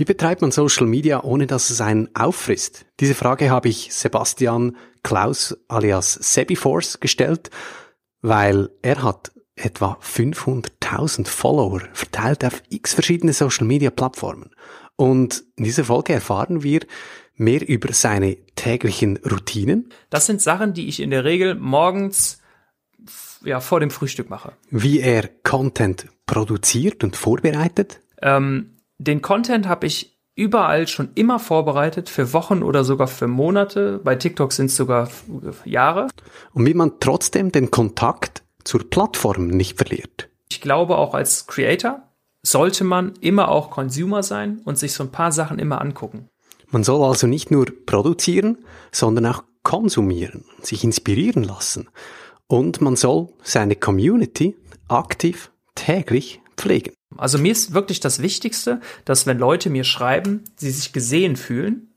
Wie betreibt man Social Media, ohne dass es einen auffrisst? Diese Frage habe ich Sebastian Klaus alias Sebiforce gestellt, weil er hat etwa 500.000 Follower verteilt auf x verschiedene Social Media Plattformen. Und in dieser Folge erfahren wir mehr über seine täglichen Routinen. Das sind Sachen, die ich in der Regel morgens ja, vor dem Frühstück mache. Wie er Content produziert und vorbereitet. Ähm, den Content habe ich überall schon immer vorbereitet, für Wochen oder sogar für Monate. Bei TikTok sind es sogar Jahre. Und wie man trotzdem den Kontakt zur Plattform nicht verliert. Ich glaube, auch als Creator sollte man immer auch Consumer sein und sich so ein paar Sachen immer angucken. Man soll also nicht nur produzieren, sondern auch konsumieren, sich inspirieren lassen. Und man soll seine Community aktiv täglich pflegen. Also mir ist wirklich das Wichtigste, dass wenn Leute mir schreiben, sie sich gesehen fühlen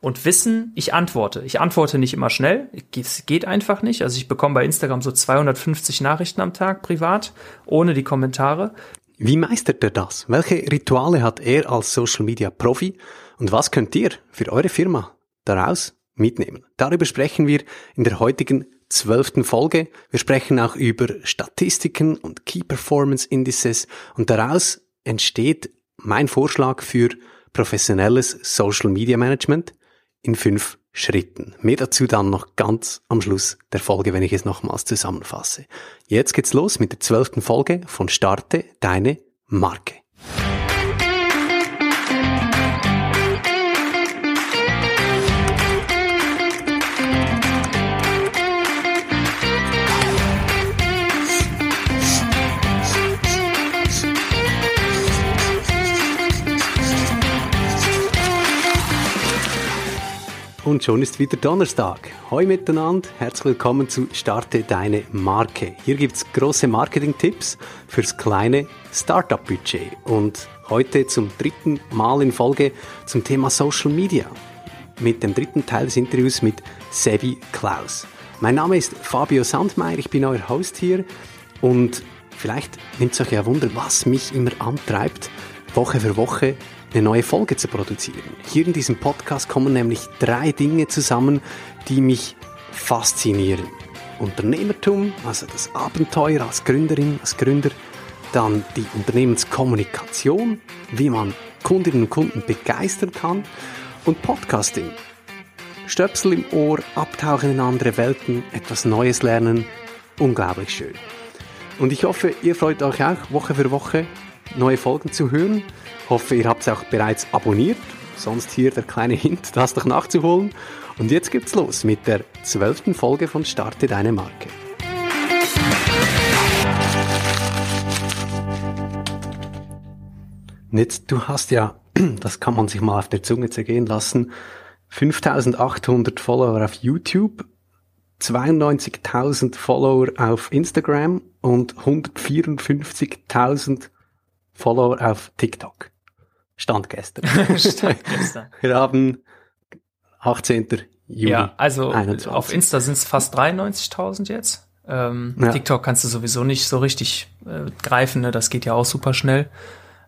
und wissen, ich antworte. Ich antworte nicht immer schnell, es geht einfach nicht. Also ich bekomme bei Instagram so 250 Nachrichten am Tag privat, ohne die Kommentare. Wie meistert er das? Welche Rituale hat er als Social Media Profi? Und was könnt ihr für eure Firma daraus mitnehmen? Darüber sprechen wir in der heutigen zwölften Folge. Wir sprechen auch über Statistiken und Key Performance Indices und daraus entsteht mein Vorschlag für professionelles Social Media Management in fünf Schritten. Mehr dazu dann noch ganz am Schluss der Folge, wenn ich es nochmals zusammenfasse. Jetzt geht's los mit der zwölften Folge von Starte deine Marke. Schon ist wieder Donnerstag. Hoi miteinander, herzlich willkommen zu Starte deine Marke. Hier gibt's große Marketing-Tipps fürs kleine Startup-Budget. Und heute zum dritten Mal in Folge zum Thema Social Media. Mit dem dritten Teil des Interviews mit Sebi Klaus. Mein Name ist Fabio Sandmeier, ich bin euer Host hier und vielleicht nimmt es euch ja Wunder, was mich immer antreibt, Woche für Woche eine neue Folge zu produzieren. Hier in diesem Podcast kommen nämlich drei Dinge zusammen, die mich faszinieren. Unternehmertum, also das Abenteuer als Gründerin, als Gründer, dann die Unternehmenskommunikation, wie man Kundinnen und Kunden begeistern kann und Podcasting. Stöpsel im Ohr, abtauchen in andere Welten, etwas Neues lernen, unglaublich schön. Und ich hoffe, ihr freut euch auch Woche für Woche neue Folgen zu hören. Hoffe, ihr habt es auch bereits abonniert. Sonst hier der kleine Hint, das doch nachzuholen. Und jetzt geht's los mit der zwölften Folge von Starte deine Marke. Jetzt, du hast ja, das kann man sich mal auf der Zunge zergehen lassen, 5800 Follower auf YouTube, 92.000 Follower auf Instagram und 154.000 Follower auf TikTok. Stand gestern. Stand gestern. Wir haben 18. Juli. Ja, also 21. auf Insta sind es fast 93.000 jetzt. Ähm, ja. TikTok kannst du sowieso nicht so richtig äh, greifen, ne? das geht ja auch super schnell.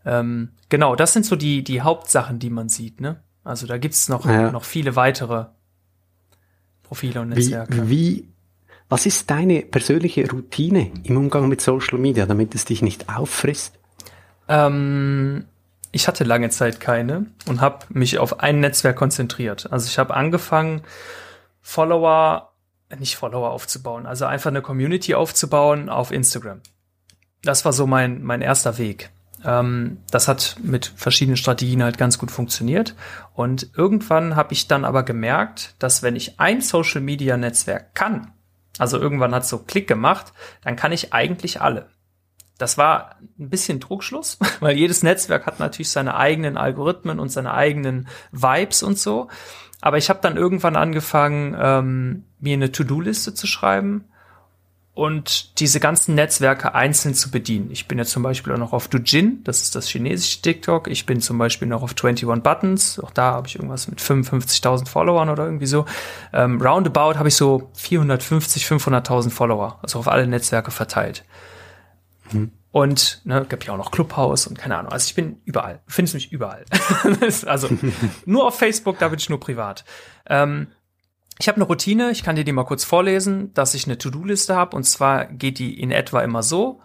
Ähm, genau, das sind so die, die Hauptsachen, die man sieht. Ne? Also da gibt's noch, ja. noch viele weitere Profile und Netzwerke. Wie, wie, was ist deine persönliche Routine im Umgang mit Social Media, damit es dich nicht auffrisst? Ähm, ich hatte lange Zeit keine und habe mich auf ein Netzwerk konzentriert. Also ich habe angefangen, Follower, nicht Follower aufzubauen, also einfach eine Community aufzubauen auf Instagram. Das war so mein, mein erster Weg. Ähm, das hat mit verschiedenen Strategien halt ganz gut funktioniert. Und irgendwann habe ich dann aber gemerkt, dass wenn ich ein Social Media Netzwerk kann, also irgendwann hat so Klick gemacht, dann kann ich eigentlich alle. Das war ein bisschen Trugschluss, weil jedes Netzwerk hat natürlich seine eigenen Algorithmen und seine eigenen Vibes und so. Aber ich habe dann irgendwann angefangen, ähm, mir eine To-Do-Liste zu schreiben und diese ganzen Netzwerke einzeln zu bedienen. Ich bin jetzt zum Beispiel auch noch auf Dujin, das ist das chinesische TikTok. Ich bin zum Beispiel noch auf 21 Buttons, auch da habe ich irgendwas mit 55.000 Followern oder irgendwie so. Ähm, roundabout habe ich so 450, 500.000 Follower, also auf alle Netzwerke verteilt. Und ne, gibt ja auch noch Clubhouse und keine Ahnung. Also ich bin überall. Findest mich überall. also nur auf Facebook, da bin ich nur privat. Ähm, ich habe eine Routine, ich kann dir die mal kurz vorlesen, dass ich eine To-Do-Liste habe. Und zwar geht die in etwa immer so.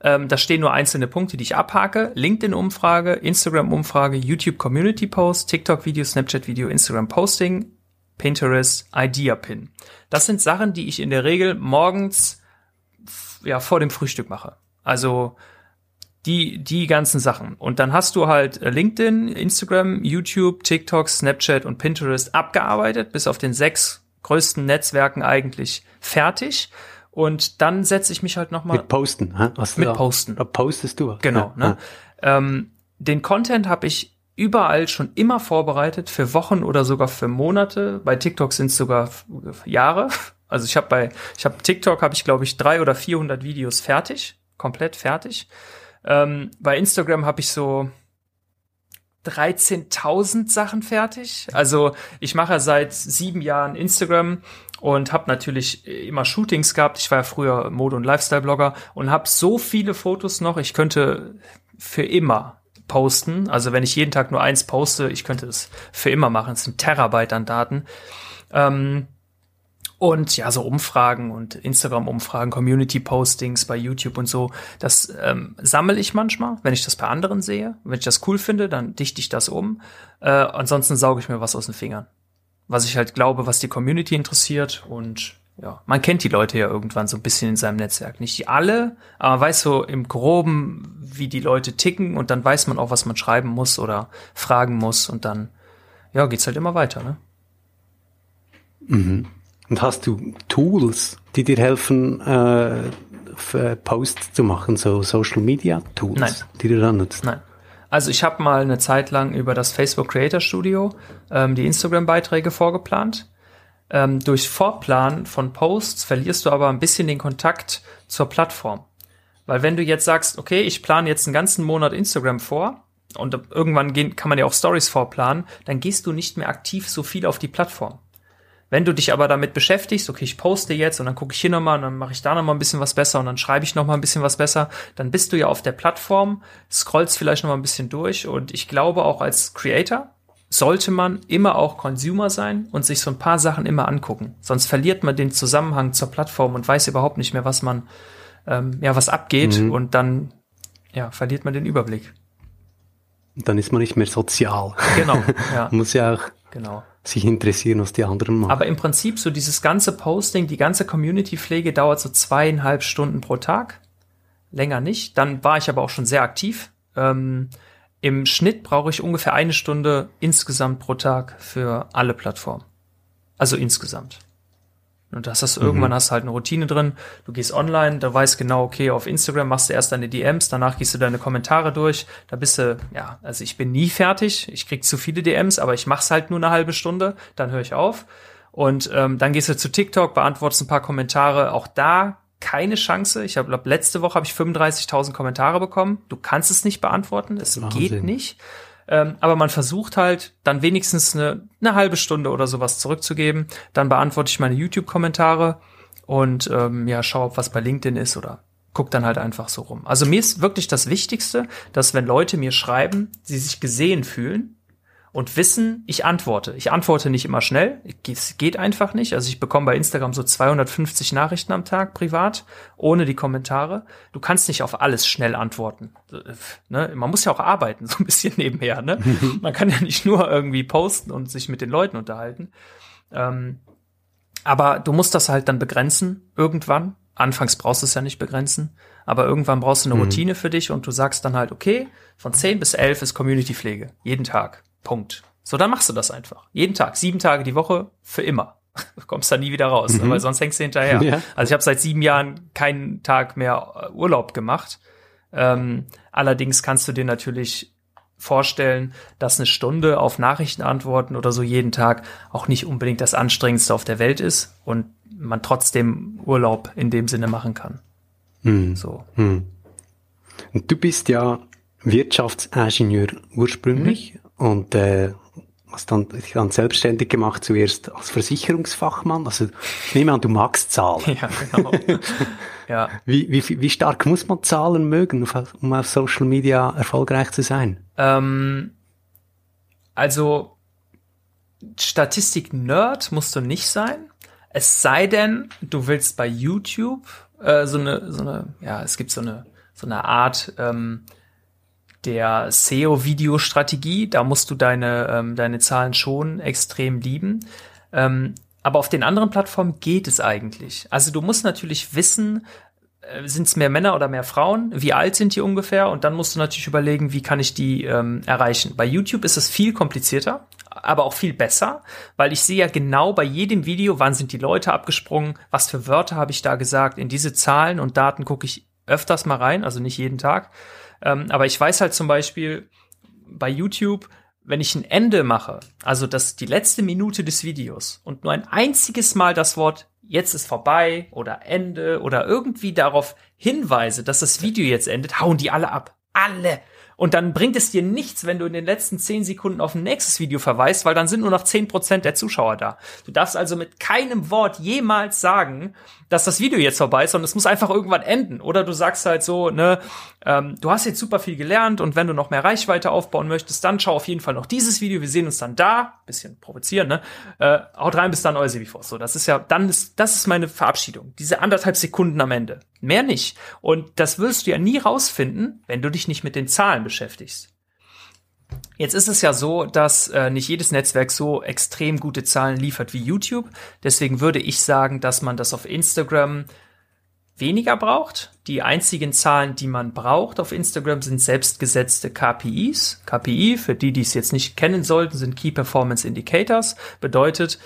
Ähm, da stehen nur einzelne Punkte, die ich abhake. LinkedIn-Umfrage, Instagram-Umfrage, YouTube-Community-Post, TikTok-Video, Snapchat-Video, Instagram-Posting, Pinterest, Idea-Pin. Das sind Sachen, die ich in der Regel morgens ja, vor dem Frühstück mache. Also die, die ganzen Sachen. Und dann hast du halt äh, LinkedIn, Instagram, YouTube, TikTok, Snapchat und Pinterest abgearbeitet, bis auf den sechs größten Netzwerken eigentlich fertig. Und dann setze ich mich halt nochmal. Mit Posten, hä? Was mit da, Posten. Da postest du. Genau. Ja, ne? Ja. Ähm, den Content habe ich überall schon immer vorbereitet, für Wochen oder sogar für Monate. Bei TikTok sind es sogar Jahre. Also ich habe bei, ich habe TikTok habe ich glaube ich drei oder 400 Videos fertig, komplett fertig. Ähm, bei Instagram habe ich so 13.000 Sachen fertig. Also ich mache seit sieben Jahren Instagram und habe natürlich immer Shootings gehabt. Ich war ja früher Mode- und Lifestyle-Blogger und habe so viele Fotos noch. Ich könnte für immer posten. Also wenn ich jeden Tag nur eins poste, ich könnte es für immer machen. Es sind Terabyte an Daten. Ähm, und ja, so Umfragen und Instagram-Umfragen, Community-Postings bei YouTube und so, das ähm, sammle ich manchmal, wenn ich das bei anderen sehe. Wenn ich das cool finde, dann dichte ich das um. Äh, ansonsten sauge ich mir was aus den Fingern. Was ich halt glaube, was die Community interessiert und ja, man kennt die Leute ja irgendwann so ein bisschen in seinem Netzwerk. Nicht die alle, aber man weiß so im Groben, wie die Leute ticken und dann weiß man auch, was man schreiben muss oder fragen muss und dann, ja, geht's halt immer weiter, ne? Mhm. Und hast du Tools, die dir helfen, äh, Posts zu machen, so Social Media Tools, Nein. die du dann nutzt? Nein. Also ich habe mal eine Zeit lang über das Facebook Creator Studio ähm, die Instagram-Beiträge vorgeplant. Ähm, durch Vorplan von Posts verlierst du aber ein bisschen den Kontakt zur Plattform. Weil wenn du jetzt sagst, okay, ich plane jetzt einen ganzen Monat Instagram vor und irgendwann gehen, kann man ja auch Stories vorplanen, dann gehst du nicht mehr aktiv so viel auf die Plattform. Wenn du dich aber damit beschäftigst, okay, ich poste jetzt und dann gucke ich hier nochmal und dann mache ich da nochmal ein bisschen was besser und dann schreibe ich nochmal ein bisschen was besser, dann bist du ja auf der Plattform, scrollst vielleicht nochmal ein bisschen durch und ich glaube auch als Creator sollte man immer auch Consumer sein und sich so ein paar Sachen immer angucken. Sonst verliert man den Zusammenhang zur Plattform und weiß überhaupt nicht mehr, was man, ähm, ja, was abgeht mhm. und dann, ja, verliert man den Überblick. Dann ist man nicht mehr sozial. Genau, ja. Muss ja auch genau sich interessieren, was die anderen machen. Aber im Prinzip so dieses ganze Posting, die ganze Community-Pflege dauert so zweieinhalb Stunden pro Tag. Länger nicht. Dann war ich aber auch schon sehr aktiv. Ähm, Im Schnitt brauche ich ungefähr eine Stunde insgesamt pro Tag für alle Plattformen. Also insgesamt. Und das hast du, mhm. irgendwann hast du halt eine Routine drin. Du gehst online, da weißt genau, okay, auf Instagram machst du erst deine DMs, danach gehst du deine Kommentare durch. Da bist du, ja, also ich bin nie fertig. Ich krieg zu viele DMs, aber ich mach's halt nur eine halbe Stunde, dann höre ich auf. Und ähm, dann gehst du zu TikTok, beantwortest ein paar Kommentare. Auch da keine Chance. Ich habe letzte Woche habe ich 35.000 Kommentare bekommen. Du kannst es nicht beantworten. Es geht nicht. Ähm, aber man versucht halt, dann wenigstens eine, eine halbe Stunde oder sowas zurückzugeben. Dann beantworte ich meine YouTube-Kommentare und ähm, ja, schaue, ob was bei LinkedIn ist oder guck dann halt einfach so rum. Also mir ist wirklich das Wichtigste, dass wenn Leute mir schreiben, sie sich gesehen fühlen und wissen, ich antworte. Ich antworte nicht immer schnell, es geht einfach nicht. Also ich bekomme bei Instagram so 250 Nachrichten am Tag privat, ohne die Kommentare. Du kannst nicht auf alles schnell antworten. Ne? Man muss ja auch arbeiten, so ein bisschen nebenher. Ne? Man kann ja nicht nur irgendwie posten und sich mit den Leuten unterhalten. Ähm, aber du musst das halt dann begrenzen, irgendwann. Anfangs brauchst du es ja nicht begrenzen, aber irgendwann brauchst du eine mhm. Routine für dich und du sagst dann halt, okay, von 10 bis 11 ist Community-Pflege, jeden Tag. Punkt. So, dann machst du das einfach. Jeden Tag, sieben Tage die Woche, für immer. Du kommst da nie wieder raus, mhm. weil sonst hängst du hinterher. Ja. Also ich habe seit sieben Jahren keinen Tag mehr äh, Urlaub gemacht. Ähm, allerdings kannst du dir natürlich vorstellen, dass eine Stunde auf Nachrichten antworten oder so jeden Tag auch nicht unbedingt das anstrengendste auf der Welt ist und man trotzdem Urlaub in dem Sinne machen kann. Mhm. So. Mhm. Und du bist ja Wirtschaftsingenieur ursprünglich mhm. Und äh, hast dann, dich dann selbstständig gemacht, zuerst als Versicherungsfachmann. Also ich nehme an, du magst Zahlen. Ja, genau. ja. Wie, wie, wie stark muss man Zahlen mögen, um auf Social Media erfolgreich zu sein? Ähm, also Statistik-Nerd musst du nicht sein. Es sei denn, du willst bei YouTube äh, so eine, so eine, ja, es gibt so eine, so eine Art ähm, der SEO-Videostrategie. Da musst du deine, ähm, deine Zahlen schon extrem lieben. Ähm, aber auf den anderen Plattformen geht es eigentlich. Also du musst natürlich wissen, äh, sind es mehr Männer oder mehr Frauen? Wie alt sind die ungefähr? Und dann musst du natürlich überlegen, wie kann ich die ähm, erreichen. Bei YouTube ist es viel komplizierter, aber auch viel besser, weil ich sehe ja genau bei jedem Video, wann sind die Leute abgesprungen, was für Wörter habe ich da gesagt. In diese Zahlen und Daten gucke ich öfters mal rein, also nicht jeden Tag. Ähm, aber ich weiß halt zum Beispiel bei YouTube, wenn ich ein Ende mache, also das die letzte Minute des Videos und nur ein einziges Mal das Wort jetzt ist vorbei oder Ende oder irgendwie darauf hinweise, dass das Video jetzt endet, hauen die alle ab. Alle. Und dann bringt es dir nichts, wenn du in den letzten zehn Sekunden auf ein nächstes Video verweist, weil dann sind nur noch zehn Prozent der Zuschauer da. Du darfst also mit keinem Wort jemals sagen, dass das Video jetzt vorbei ist, sondern es muss einfach irgendwann enden. Oder du sagst halt so, ne, ähm, du hast jetzt super viel gelernt und wenn du noch mehr Reichweite aufbauen möchtest, dann schau auf jeden Fall noch dieses Video. Wir sehen uns dann da. Bisschen provozieren, ne? Äh, haut rein, bis dann euer Sebiforce. So, das ist ja, dann ist, das ist meine Verabschiedung. Diese anderthalb Sekunden am Ende. Mehr nicht. Und das wirst du ja nie rausfinden, wenn du dich nicht mit den Zahlen beschäftigst. Jetzt ist es ja so, dass äh, nicht jedes Netzwerk so extrem gute Zahlen liefert wie YouTube. Deswegen würde ich sagen, dass man das auf Instagram weniger braucht. Die einzigen Zahlen, die man braucht auf Instagram, sind selbstgesetzte KPIs. KPI, für die, die es jetzt nicht kennen sollten, sind Key Performance Indicators. Bedeutet,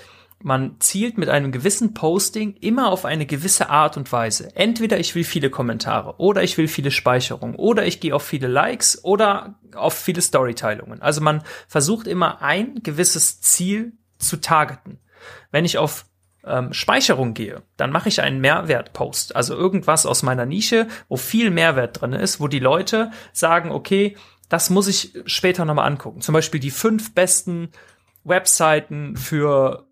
man zielt mit einem gewissen Posting immer auf eine gewisse Art und Weise. Entweder ich will viele Kommentare oder ich will viele Speicherungen oder ich gehe auf viele Likes oder auf viele Storyteilungen. Also man versucht immer ein gewisses Ziel zu targeten. Wenn ich auf ähm, Speicherung gehe, dann mache ich einen Mehrwertpost. Also irgendwas aus meiner Nische, wo viel Mehrwert drin ist, wo die Leute sagen, okay, das muss ich später nochmal angucken. Zum Beispiel die fünf besten Webseiten für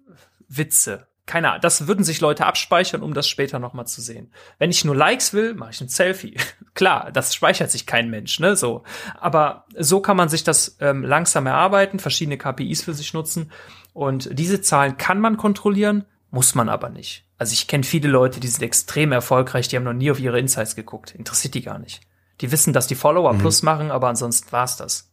Witze. Keine Ahnung, das würden sich Leute abspeichern, um das später nochmal zu sehen. Wenn ich nur Likes will, mache ich ein Selfie. Klar, das speichert sich kein Mensch, ne? So. Aber so kann man sich das ähm, langsam erarbeiten, verschiedene KPIs für sich nutzen. Und diese Zahlen kann man kontrollieren, muss man aber nicht. Also ich kenne viele Leute, die sind extrem erfolgreich, die haben noch nie auf ihre Insights geguckt. Interessiert die gar nicht. Die wissen, dass die Follower mhm. plus machen, aber ansonsten war's das.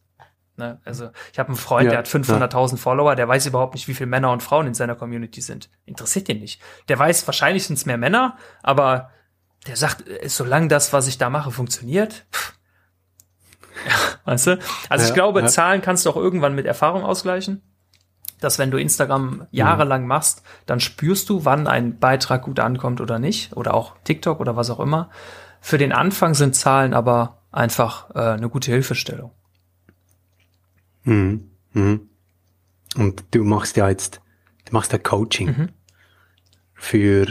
Ne? Also ich habe einen Freund, ja, der hat 500.000 ja. Follower, der weiß überhaupt nicht, wie viele Männer und Frauen in seiner Community sind. Interessiert ihn nicht. Der weiß, wahrscheinlich sind es mehr Männer, aber der sagt, äh, solange das, was ich da mache, funktioniert, pff. ja, weißt du? Also ich glaube, Zahlen kannst du auch irgendwann mit Erfahrung ausgleichen. Dass wenn du Instagram jahrelang mhm. machst, dann spürst du, wann ein Beitrag gut ankommt oder nicht. Oder auch TikTok oder was auch immer. Für den Anfang sind Zahlen aber einfach äh, eine gute Hilfestellung. Mhm. Mhm. Und du machst ja jetzt, du machst ja Coaching. Mhm. Für,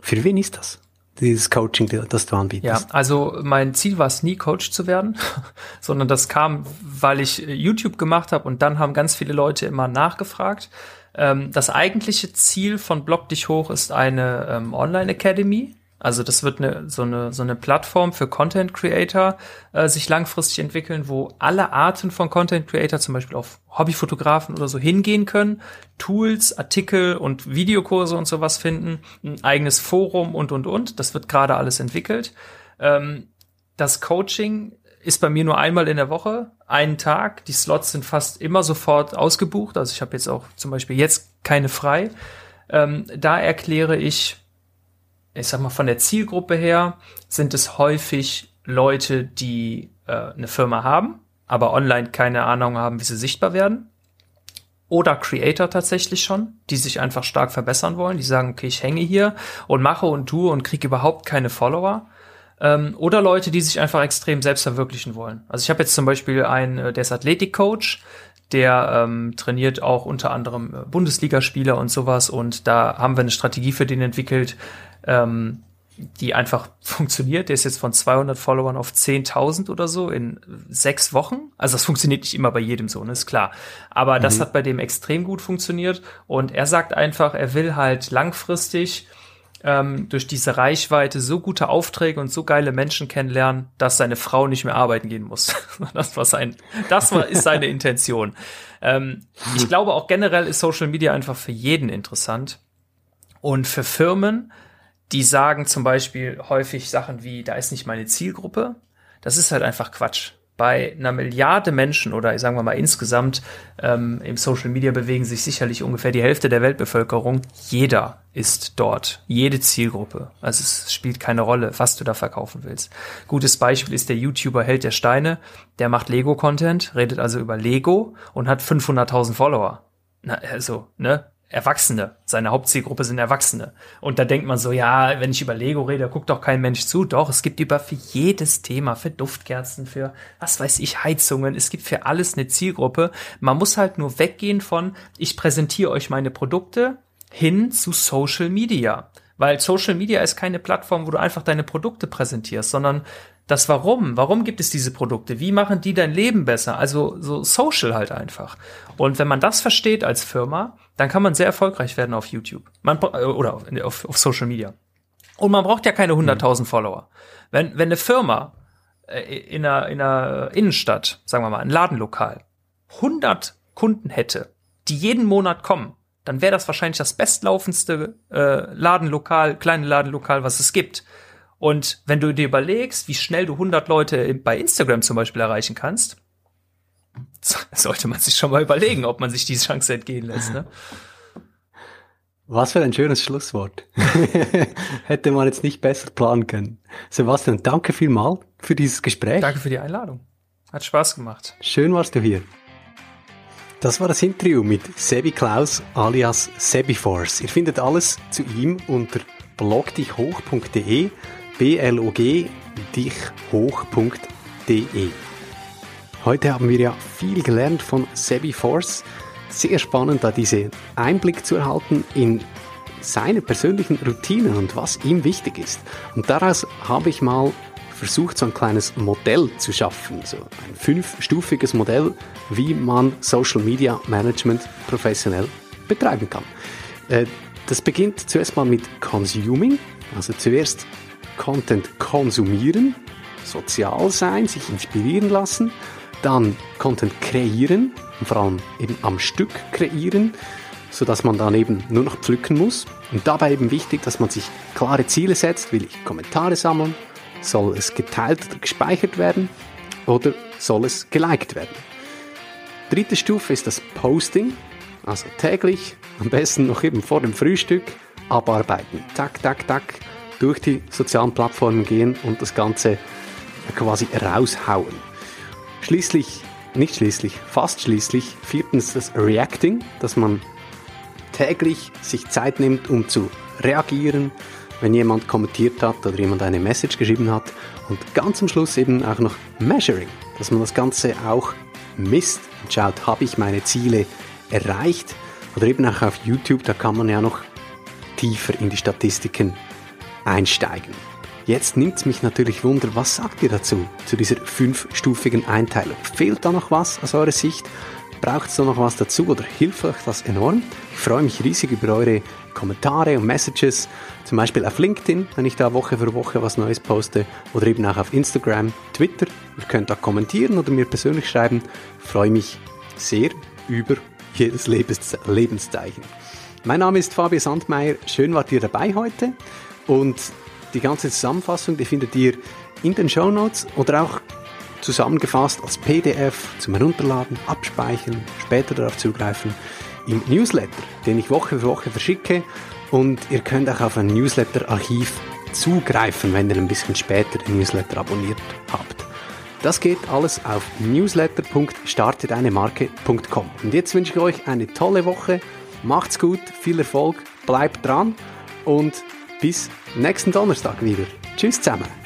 für wen ist das? Dieses Coaching, das du anbietest. Ja, also mein Ziel war es nie, Coach zu werden, sondern das kam, weil ich YouTube gemacht habe und dann haben ganz viele Leute immer nachgefragt. Ähm, das eigentliche Ziel von Blog dich hoch ist eine ähm, Online Academy, also das wird eine, so, eine, so eine Plattform für Content Creator äh, sich langfristig entwickeln, wo alle Arten von Content Creator, zum Beispiel auf Hobbyfotografen oder so, hingehen können, Tools, Artikel und Videokurse und sowas finden, ein eigenes Forum und, und, und. Das wird gerade alles entwickelt. Ähm, das Coaching ist bei mir nur einmal in der Woche, einen Tag. Die Slots sind fast immer sofort ausgebucht. Also ich habe jetzt auch zum Beispiel jetzt keine frei. Ähm, da erkläre ich ich sag mal, von der Zielgruppe her sind es häufig Leute, die äh, eine Firma haben, aber online keine Ahnung haben, wie sie sichtbar werden. Oder Creator tatsächlich schon, die sich einfach stark verbessern wollen, die sagen, okay, ich hänge hier und mache und tue und kriege überhaupt keine Follower. Ähm, oder Leute, die sich einfach extrem selbst verwirklichen wollen. Also ich habe jetzt zum Beispiel einen, äh, der ist Athletikcoach, der ähm, trainiert auch unter anderem äh, Bundesligaspieler und sowas und da haben wir eine Strategie für den entwickelt, ähm, die einfach funktioniert. Der ist jetzt von 200 Followern auf 10.000 oder so in sechs Wochen. Also das funktioniert nicht immer bei jedem so, ne, ist klar. Aber mhm. das hat bei dem extrem gut funktioniert. Und er sagt einfach, er will halt langfristig ähm, durch diese Reichweite so gute Aufträge und so geile Menschen kennenlernen, dass seine Frau nicht mehr arbeiten gehen muss. das war sein, das war, ist seine Intention. Ähm, ich glaube auch generell ist Social Media einfach für jeden interessant. Und für Firmen, die sagen zum Beispiel häufig Sachen wie, da ist nicht meine Zielgruppe. Das ist halt einfach Quatsch. Bei einer Milliarde Menschen oder sagen wir mal insgesamt ähm, im Social Media bewegen sich sicherlich ungefähr die Hälfte der Weltbevölkerung. Jeder ist dort, jede Zielgruppe. Also es spielt keine Rolle, was du da verkaufen willst. Gutes Beispiel ist der YouTuber Held der Steine. Der macht Lego-Content, redet also über Lego und hat 500.000 Follower. Na, also, ne? Erwachsene. Seine Hauptzielgruppe sind Erwachsene. Und da denkt man so, ja, wenn ich über Lego rede, guckt doch kein Mensch zu. Doch, es gibt über für jedes Thema, für Duftkerzen, für was weiß ich, Heizungen. Es gibt für alles eine Zielgruppe. Man muss halt nur weggehen von, ich präsentiere euch meine Produkte hin zu Social Media. Weil Social Media ist keine Plattform, wo du einfach deine Produkte präsentierst, sondern das Warum. Warum gibt es diese Produkte? Wie machen die dein Leben besser? Also so Social halt einfach. Und wenn man das versteht als Firma, dann kann man sehr erfolgreich werden auf YouTube. Man, äh, oder auf, auf, auf Social Media. Und man braucht ja keine 100.000 mhm. Follower. Wenn, wenn eine Firma äh, in einer, in einer Innenstadt, sagen wir mal, ein Ladenlokal, 100 Kunden hätte, die jeden Monat kommen, dann wäre das wahrscheinlich das bestlaufendste äh, Ladenlokal, kleine Ladenlokal, was es gibt. Und wenn du dir überlegst, wie schnell du 100 Leute bei Instagram zum Beispiel erreichen kannst, sollte man sich schon mal überlegen, ob man sich diese Chance entgehen lässt. Ne? Was für ein schönes Schlusswort. Hätte man jetzt nicht besser planen können. Sebastian, danke vielmal für dieses Gespräch. Danke für die Einladung. Hat Spaß gemacht. Schön warst du hier. Das war das Interview mit Sebi Klaus alias Sebiforce. Ihr findet alles zu ihm unter blogdichhoch.de blog dichhoch.de. Heute haben wir ja viel gelernt von Sebi Force. Sehr spannend, da diese Einblick zu erhalten in seine persönlichen Routinen und was ihm wichtig ist. Und daraus habe ich mal versucht, so ein kleines Modell zu schaffen, so ein fünfstufiges Modell, wie man Social Media Management professionell betreiben kann. Äh, das beginnt zuerst mal mit Consuming, also zuerst Content konsumieren, sozial sein, sich inspirieren lassen, dann Content kreieren, vor allem eben am Stück kreieren, so dass man dann eben nur noch pflücken muss. Und dabei eben wichtig, dass man sich klare Ziele setzt. Will ich Kommentare sammeln? Soll es geteilt oder gespeichert werden? Oder soll es geliked werden? Dritte Stufe ist das Posting, also täglich, am besten noch eben vor dem Frühstück, abarbeiten. Tak, tak, tak, durch die sozialen Plattformen gehen und das Ganze quasi raushauen. Schließlich, nicht schließlich, fast schließlich, viertens das Reacting, dass man täglich sich Zeit nimmt, um zu reagieren, wenn jemand kommentiert hat oder jemand eine Message geschrieben hat. Und ganz am Schluss eben auch noch Measuring, dass man das Ganze auch misst und schaut, habe ich meine Ziele erreicht? Oder eben auch auf YouTube, da kann man ja noch tiefer in die Statistiken einsteigen. Jetzt nimmt es mich natürlich Wunder, was sagt ihr dazu, zu dieser fünfstufigen Einteilung? Fehlt da noch was aus eurer Sicht? Braucht es da noch was dazu oder hilft euch das enorm? Ich freue mich riesig über eure Kommentare und Messages, zum Beispiel auf LinkedIn, wenn ich da Woche für Woche was Neues poste oder eben auch auf Instagram, Twitter. Ihr könnt da kommentieren oder mir persönlich schreiben. Ich freue mich sehr über jedes Lebens Lebenszeichen. Mein Name ist Fabio Sandmeier. Schön wart ihr dabei heute. Und die ganze Zusammenfassung, die findet ihr in den Show Notes oder auch zusammengefasst als PDF zum Herunterladen, abspeichern, später darauf zugreifen im Newsletter, den ich Woche für Woche verschicke. Und ihr könnt auch auf ein Newsletter-Archiv zugreifen, wenn ihr ein bisschen später den Newsletter abonniert habt. Das geht alles auf newsletter.starteteinemarke.com. Und jetzt wünsche ich euch eine tolle Woche. Macht's gut, viel Erfolg, bleibt dran und bis nächsten Donnerstag wieder. Tschüss zusammen.